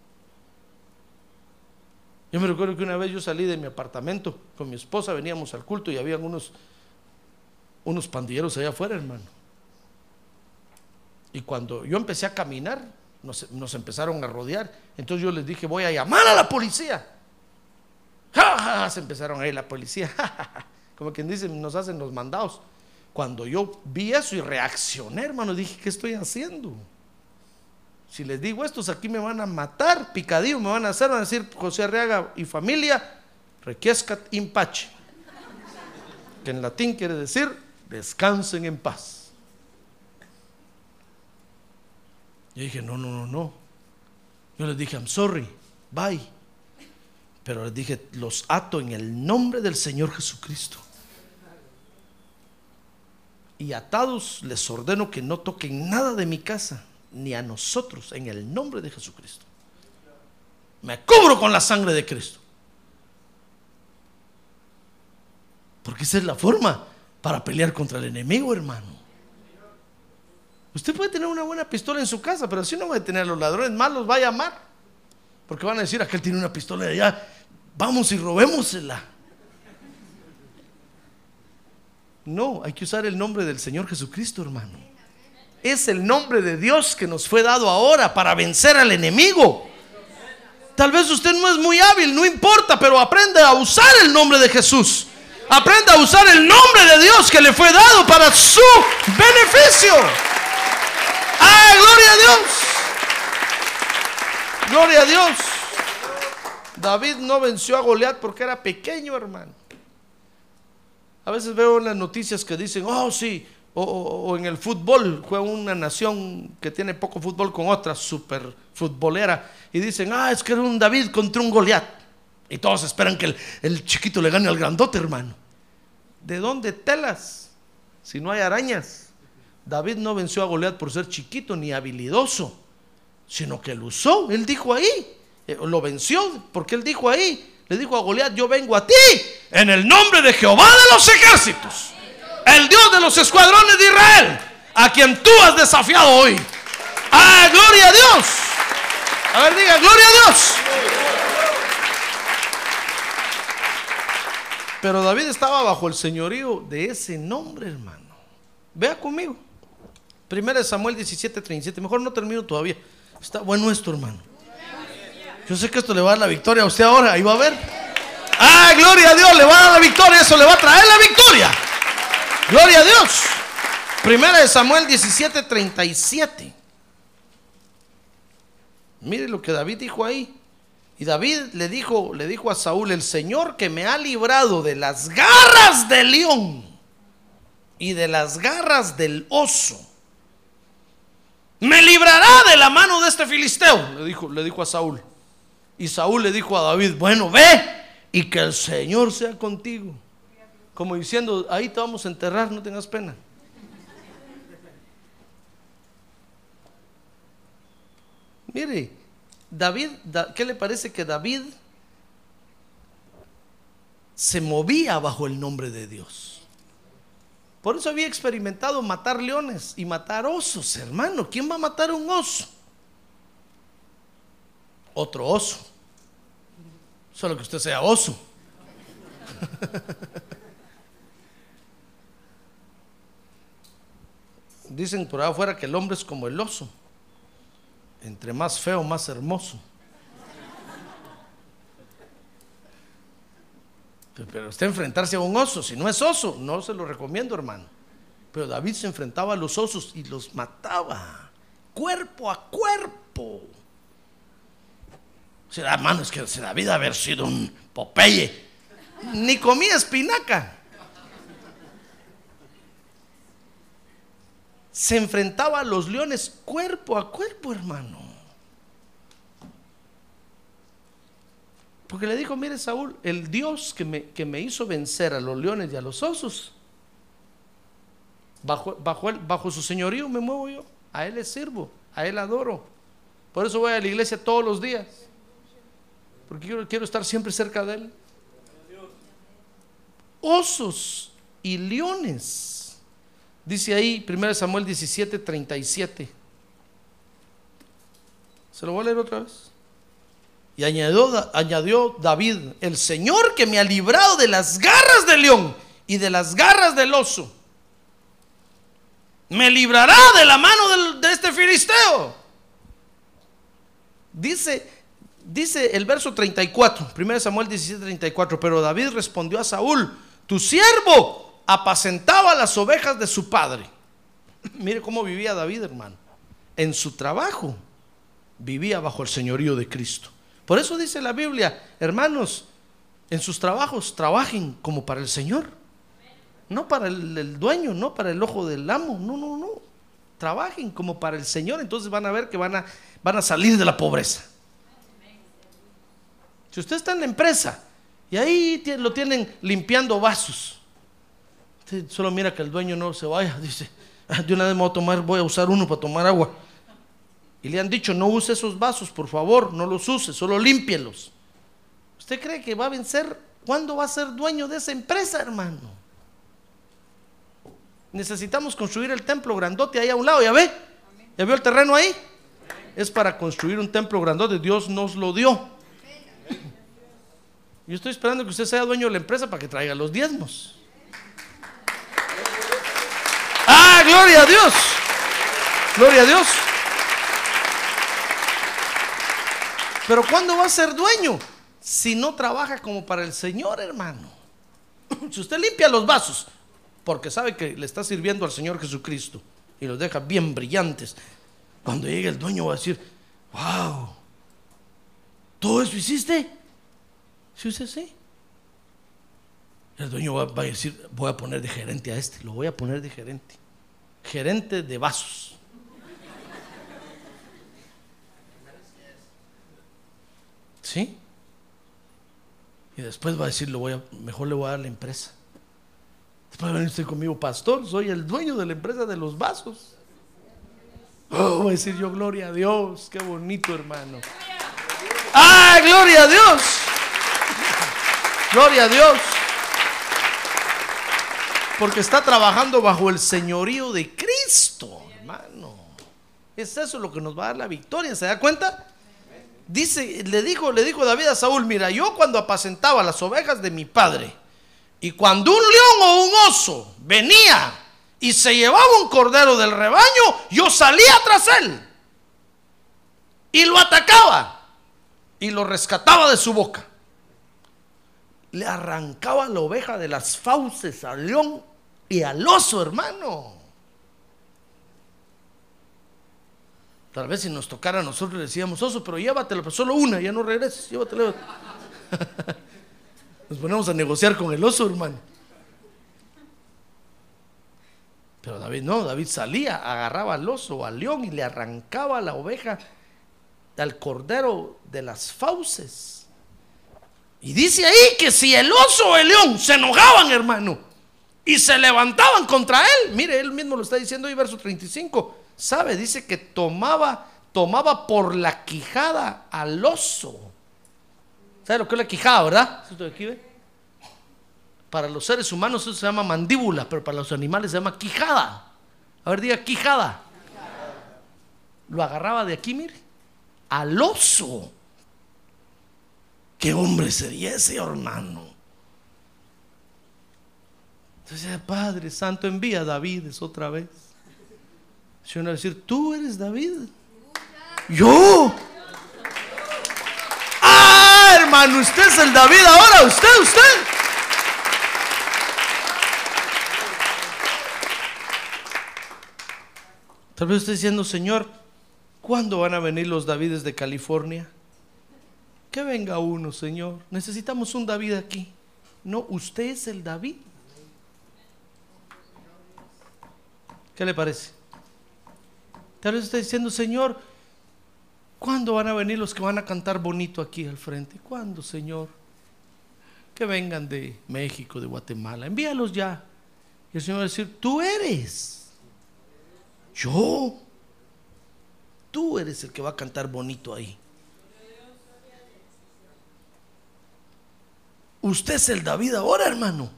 Yo me recuerdo que una vez yo salí de mi apartamento con mi esposa, veníamos al culto y habían unos, unos pandilleros allá afuera, hermano. Y cuando yo empecé a caminar, nos, empezaron a rodear. Entonces yo les dije, voy a llamar a la policía. Se empezaron a ir la policía. Como quien dice, nos hacen los mandados. Cuando yo vi eso y reaccioné, hermano, dije, ¿qué estoy haciendo? Si les digo estos aquí me van a matar, picadillo me van a hacer, van a decir José Arriaga y familia, requiescat in pace, que en latín quiere decir descansen en paz. Yo dije, no, no, no, no. Yo les dije, I'm sorry, bye. Pero les dije, los ato en el nombre del Señor Jesucristo. Y atados les ordeno que no toquen nada de mi casa, ni a nosotros, en el nombre de Jesucristo. Me cubro con la sangre de Cristo. Porque esa es la forma para pelear contra el enemigo, hermano. Usted puede tener una buena pistola en su casa, pero si no va a tener a los ladrones malos, va a llamar. Porque van a decir, aquel tiene una pistola de allá, vamos y robémosela. No, hay que usar el nombre del Señor Jesucristo, hermano. Es el nombre de Dios que nos fue dado ahora para vencer al enemigo. Tal vez usted no es muy hábil, no importa, pero aprende a usar el nombre de Jesús. Aprenda a usar el nombre de Dios que le fue dado para su beneficio. ¡Ah, gloria a Dios! Gloria a Dios. David no venció a Goliat porque era pequeño, hermano. A veces veo en las noticias que dicen, oh sí, o, en el fútbol, juega una nación que tiene poco fútbol con otra super futbolera, y dicen, ah, es que era un David contra un Goliat. Y todos esperan que el, el chiquito le gane al grandote, hermano. ¿De dónde telas? Si no hay arañas. David no venció a Goliat por ser chiquito ni habilidoso, sino que lo usó. Él dijo ahí, eh, lo venció, porque él dijo ahí, le dijo a Goliat, yo vengo a ti en el nombre de Jehová de los ejércitos, el Dios de los escuadrones de Israel, a quien tú has desafiado hoy. ¡Ah, gloria a Dios! A ver, diga, gloria a Dios. Pero David estaba bajo el señorío de ese nombre, hermano. Vea conmigo. Primera de Samuel 17, 37. Mejor no termino todavía. Está bueno esto, hermano. Yo sé que esto le va a dar la victoria a usted ahora. Ahí va a ver. ¡Ah, gloria a Dios! Le va a dar la victoria. Eso le va a traer la victoria. Gloria a Dios. Primera de Samuel 17, 37. Mire lo que David dijo ahí. Y David le dijo, le dijo a Saúl, el Señor que me ha librado de las garras del león y de las garras del oso, me librará de la mano de este filisteo, le dijo, le dijo a Saúl. Y Saúl le dijo a David, bueno, ve y que el Señor sea contigo. Como diciendo, ahí te vamos a enterrar, no tengas pena. Mire, David, da- ¿qué le parece que David se movía bajo el nombre de Dios? Por eso había experimentado matar leones y matar osos, hermano. ¿Quién va a matar un oso? Otro oso. Solo que usted sea oso. Dicen por ahí afuera que el hombre es como el oso. Entre más feo, más hermoso. Pero- usted enfrentarse a un oso, si no es oso, no se lo recomiendo, hermano. Pero David se enfrentaba a los osos y los mataba, cuerpo a cuerpo. O sea, hermano, es que David haber sido un Popeye, ni comía espinaca. Se enfrentaba a los leones cuerpo a cuerpo, hermano. Porque le dijo, mire Saúl, el Dios que me, que me hizo vencer a los leones y a los osos, bajo, bajo, bajo su señorío me muevo yo, a Él le sirvo, a Él adoro. Por eso voy a la iglesia todos los días, porque quiero, quiero estar siempre cerca de Él. Osos y leones, dice ahí 1 Samuel 17, 37. Se lo voy a leer otra vez. Y añadió, añadió David, el Señor que me ha librado de las garras del león y de las garras del oso, me librará de la mano de este filisteo. Dice, dice el verso 34, 1 Samuel 17, 34, pero David respondió a Saúl, tu siervo apacentaba las ovejas de su padre. Mire cómo vivía David, hermano. En su trabajo vivía bajo el señorío de Cristo. Por eso dice la Biblia, hermanos, en sus trabajos trabajen como para el Señor. No para el, dueño, no para el ojo del amo, no, no, no. Trabajen como para el Señor, entonces van a ver que van a, van a salir de la pobreza. Si usted está en la empresa y ahí lo tienen limpiando vasos, solo mira que el dueño no se vaya, dice, "Ah, de una vez me voy a tomar, voy a usar uno para tomar agua. Y le han dicho, no use esos vasos, por favor, no los use, solo límpielos. ¿Usted cree que va a vencer? ¿Cuándo va a ser dueño de esa empresa, hermano? Necesitamos construir el templo grandote ahí a un lado, ¿ya ve? ¿Ya vio el terreno ahí? Es para construir un templo grandote, Dios nos lo dio. Yo estoy esperando que usted sea dueño de la empresa para que traiga los diezmos. ¡Ah, gloria a Dios! Gloria a Dios. Pero ¿cuándo va a ser dueño? Si no trabaja como para el Señor, hermano. Si usted limpia los vasos, porque sabe que le está sirviendo al Señor Jesucristo y los deja bien brillantes, cuando llegue el dueño va a decir, wow, ¿todo eso hiciste? Sí, usted sí. El dueño va, va a decir, voy a poner de gerente a este, lo voy a poner de gerente. Gerente de vasos. ¿Sí? Y después va a decir, lo voy a, mejor le voy a dar la empresa. Después va a venir usted conmigo, pastor, soy el dueño de la empresa de los vasos. Oh, voy a decir yo, gloria a Dios, qué bonito hermano. ¡Ah, gloria a Dios! Gloria a Dios. Porque está trabajando bajo el señorío de Cristo, hermano. Es eso lo que nos va a dar la victoria, ¿se da cuenta? Dice, le dijo, le dijo David a Saúl, mira, yo cuando apacentaba las ovejas de mi padre, y cuando un león o un oso venía y se llevaba un cordero del rebaño, yo salía tras él y lo atacaba y lo rescataba de su boca. Le arrancaba la oveja de las fauces al león y al oso, hermano. Tal vez si nos tocara a nosotros le decíamos, oso, pero llévatelo, pero solo una, ya no regreses, llévatelo. Nos ponemos a negociar con el oso, hermano. Pero David no, David salía, agarraba al oso al león y le arrancaba la oveja al cordero de las fauces. Y dice ahí que si el oso o el león se enojaban, hermano, y se levantaban contra él, mire, él mismo lo está diciendo ahí, verso 35, sabe, dice que tomaba, tomaba por la quijada al oso. ¿Sabe lo que es la quijada, verdad? Para los seres humanos eso se llama mandíbula, pero para los animales se llama quijada. A ver, diga quijada. Lo agarraba de aquí, mire, al oso. ¿Qué hombre sería ese hermano? Entonces, Padre Santo, envía a David otra vez. Si uno va a decir, tú eres David. Yo. Ah, hermano, usted es el David ahora, usted, usted. Tal vez usted diciendo, Señor, ¿cuándo van a venir los Davides de California? Que venga uno, Señor. Necesitamos un David aquí. No, usted es el David. ¿Qué le parece? Tal vez está diciendo, Señor, ¿cuándo van a venir los que van a cantar bonito aquí al frente? ¿Cuándo, Señor? Que vengan de México, de Guatemala. Envíalos ya. Y el Señor va a decir, tú eres. Yo. Tú eres el que va a cantar bonito ahí. Usted es el David ahora, hermano.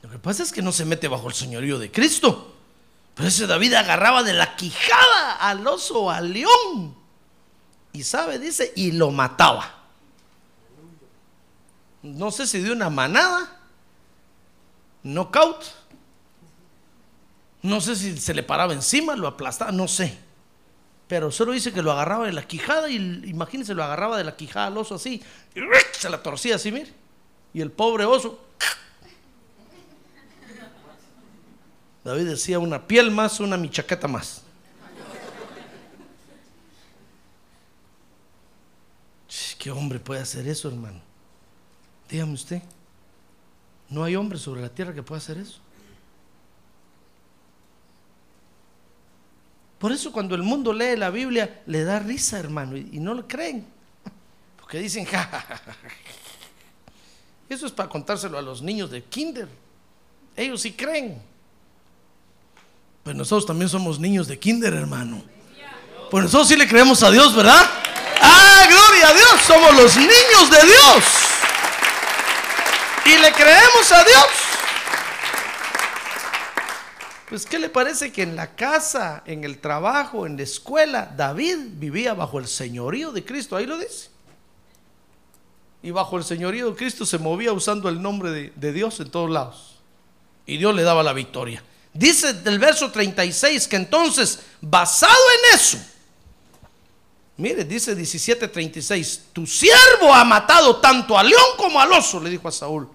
Lo que pasa es que no se mete bajo el señorío de Cristo. Pero ese David agarraba de la quijada al oso al león. Y sabe, dice, y lo mataba. No sé si de una manada, knockout. No sé si se le paraba encima, lo aplastaba, no sé. Pero solo dice que lo agarraba de la quijada, y imagínense, lo agarraba de la quijada al oso así, y se la torcía así, mire. Y el pobre oso. David decía, una piel más, una michaqueta más. ¿Qué hombre puede hacer eso, hermano? Dígame usted. No hay hombre sobre la tierra que pueda hacer eso. Por eso cuando el mundo lee la Biblia le da risa, hermano, y, no lo creen. Porque dicen, "Ja, ja, ja, ja". Eso es para contárselo a los niños de kinder. Ellos sí creen. Pues nosotros también somos niños de kinder, hermano. Pues nosotros sí le creemos a Dios, ¿verdad? ¡Ah, gloria a Dios! Somos los niños de Dios. Y le creemos a Dios. Pues, ¿qué le parece que en la casa, en el trabajo, en la escuela, David vivía bajo el señorío de Cristo? Ahí lo dice. Y bajo el señorío de Cristo se movía usando el nombre de, Dios en todos lados. Y Dios le daba la victoria. Dice del verso 36 que entonces, basado en eso, mire, dice 17:36, tu siervo ha matado tanto al león como al oso, le dijo a Saúl.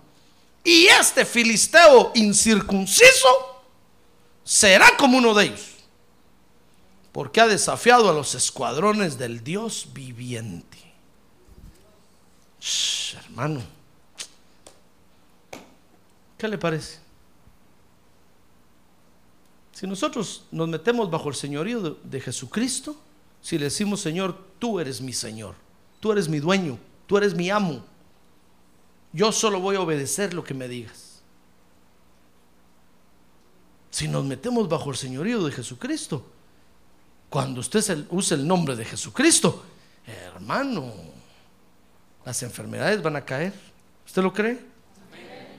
Y este filisteo incircunciso será como uno de ellos, porque ha desafiado a los escuadrones del Dios viviente. Hermano, ¿qué le parece? Si nosotros nos metemos bajo el señorío de, de Jesucristo, si le decimos, Señor, tú eres mi Señor, tú eres mi dueño, tú eres mi amo, yo solo voy a obedecer lo que me digas. Si nos metemos bajo el señorío de Jesucristo, cuando usted use el nombre de Jesucristo, hermano, las enfermedades van a caer. ¿Usted lo cree?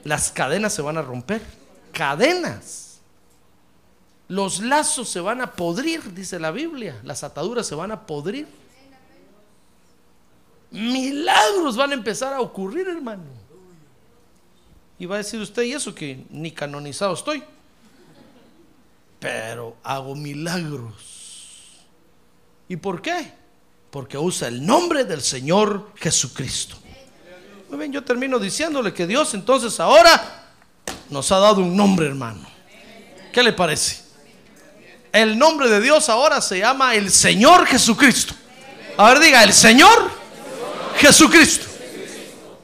Las cadenas se van a romper. Cadenas. Los lazos se van a podrir, dice la Biblia. Las ataduras se van a podrir. Milagros van a empezar a ocurrir, hermano. Y va a decir usted, y eso que ni canonizado estoy. Pero hago milagros. ¿Y por qué? Porque usa el nombre del Señor Jesucristo. Muy bien, yo termino diciéndole que Dios entonces ahora nos ha dado un nombre, hermano. ¿Qué le parece? El nombre de Dios ahora se llama el Señor Jesucristo. A ver, diga, el Señor Jesucristo.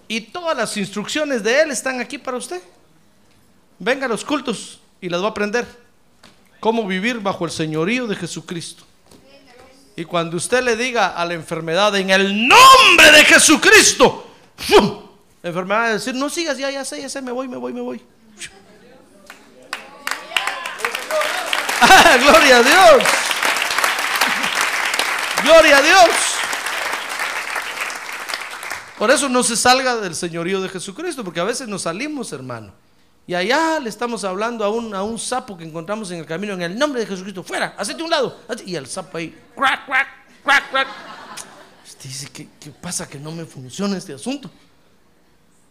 Y todas las instrucciones de Él están aquí para usted. Venga a los cultos y las va a aprender. Cómo vivir bajo el señorío de Jesucristo. Y cuando usted le diga a la enfermedad en el nombre de Jesucristo, la enfermedad va a decir, no sigas, ya, ya sé, ya sé, me voy, me voy, me voy. ¡Ah, gloria a Dios! ¡Gloria a Dios! Por eso no se salga del señorío de Jesucristo, porque a veces nos salimos, hermano. Y allá le estamos hablando a un, a un sapo que encontramos en el camino, en el nombre de Jesucristo, fuera, hacete un lado. Y el sapo ahí, crack, crack, crack, crack. Usted dice, ¿qué, qué pasa que no me funciona este asunto?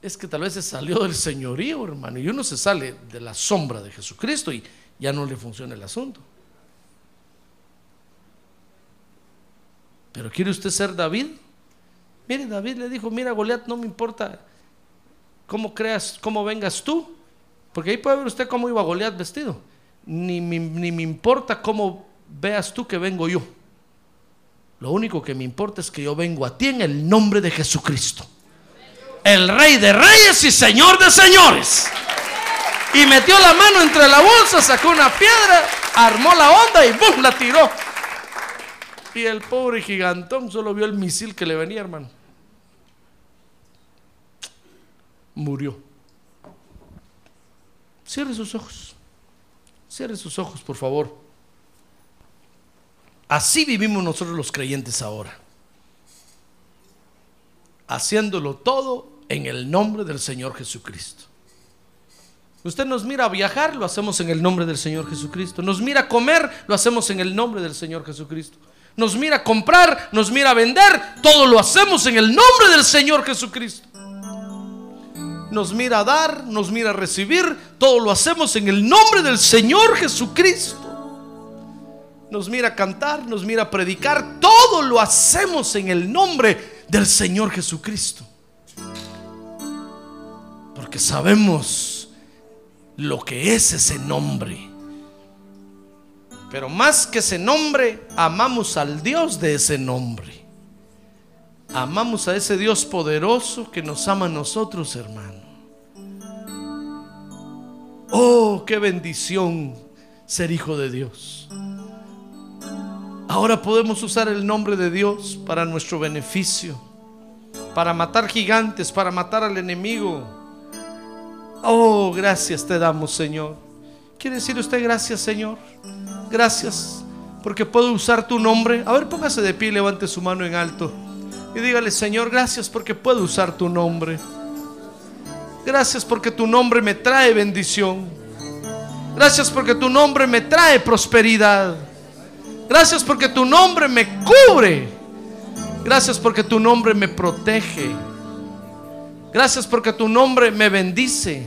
Es que tal vez se salió del señorío, hermano, y uno se sale de la sombra de Jesucristo y ya no le funciona el asunto. Pero ¿quiere usted ser David? Mire, David le dijo, mira, Goliat, no me importa cómo creas, cómo vengas tú, porque ahí puede ver usted cómo iba Goliat vestido. Ni, me- ni me importa cómo veas tú que vengo yo. Lo único que me importa es que yo vengo a ti en el nombre de Jesucristo. El rey de reyes y señor de señores. Y metió la mano entre la bolsa, sacó una piedra, armó la onda y ¡bum! la tiró. Y el pobre gigantón solo vio el misil que le venía, hermano. Murió. Cierre sus ojos. Cierre sus ojos, por favor. Así vivimos nosotros los creyentes ahora. Haciéndolo todo en el nombre del Señor Jesucristo. Usted nos mira a viajar, lo hacemos en el nombre del Señor Jesucristo. Nos mira a comer, lo hacemos en el nombre del Señor Jesucristo. Nos mira a comprar, nos mira a vender, todo lo hacemos en el nombre del Señor Jesucristo. Nos mira dar, nos mira recibir, todo lo hacemos en el nombre del Señor Jesucristo. Nos mira cantar, nos mira predicar, todo lo hacemos en el nombre del Señor Jesucristo. Porque sabemos lo que es ese nombre. Pero más que ese nombre, amamos al Dios de ese nombre. Amamos a ese Dios poderoso que nos ama a nosotros, hermano. Oh, qué bendición ser hijo de Dios. Ahora podemos usar el nombre de Dios para nuestro beneficio, para matar gigantes, para matar al enemigo. Oh, gracias te damos, Señor. ¿Quiere decir usted gracias, Señor? Gracias porque puedo usar tu nombre. A ver, póngase de pie, levante su mano en alto y dígale, Señor, gracias porque puedo usar tu nombre. Gracias porque tu nombre me trae bendición. Gracias porque tu nombre me trae prosperidad. Gracias porque tu nombre me cubre. Gracias porque tu nombre me protege. Gracias porque tu nombre me bendice.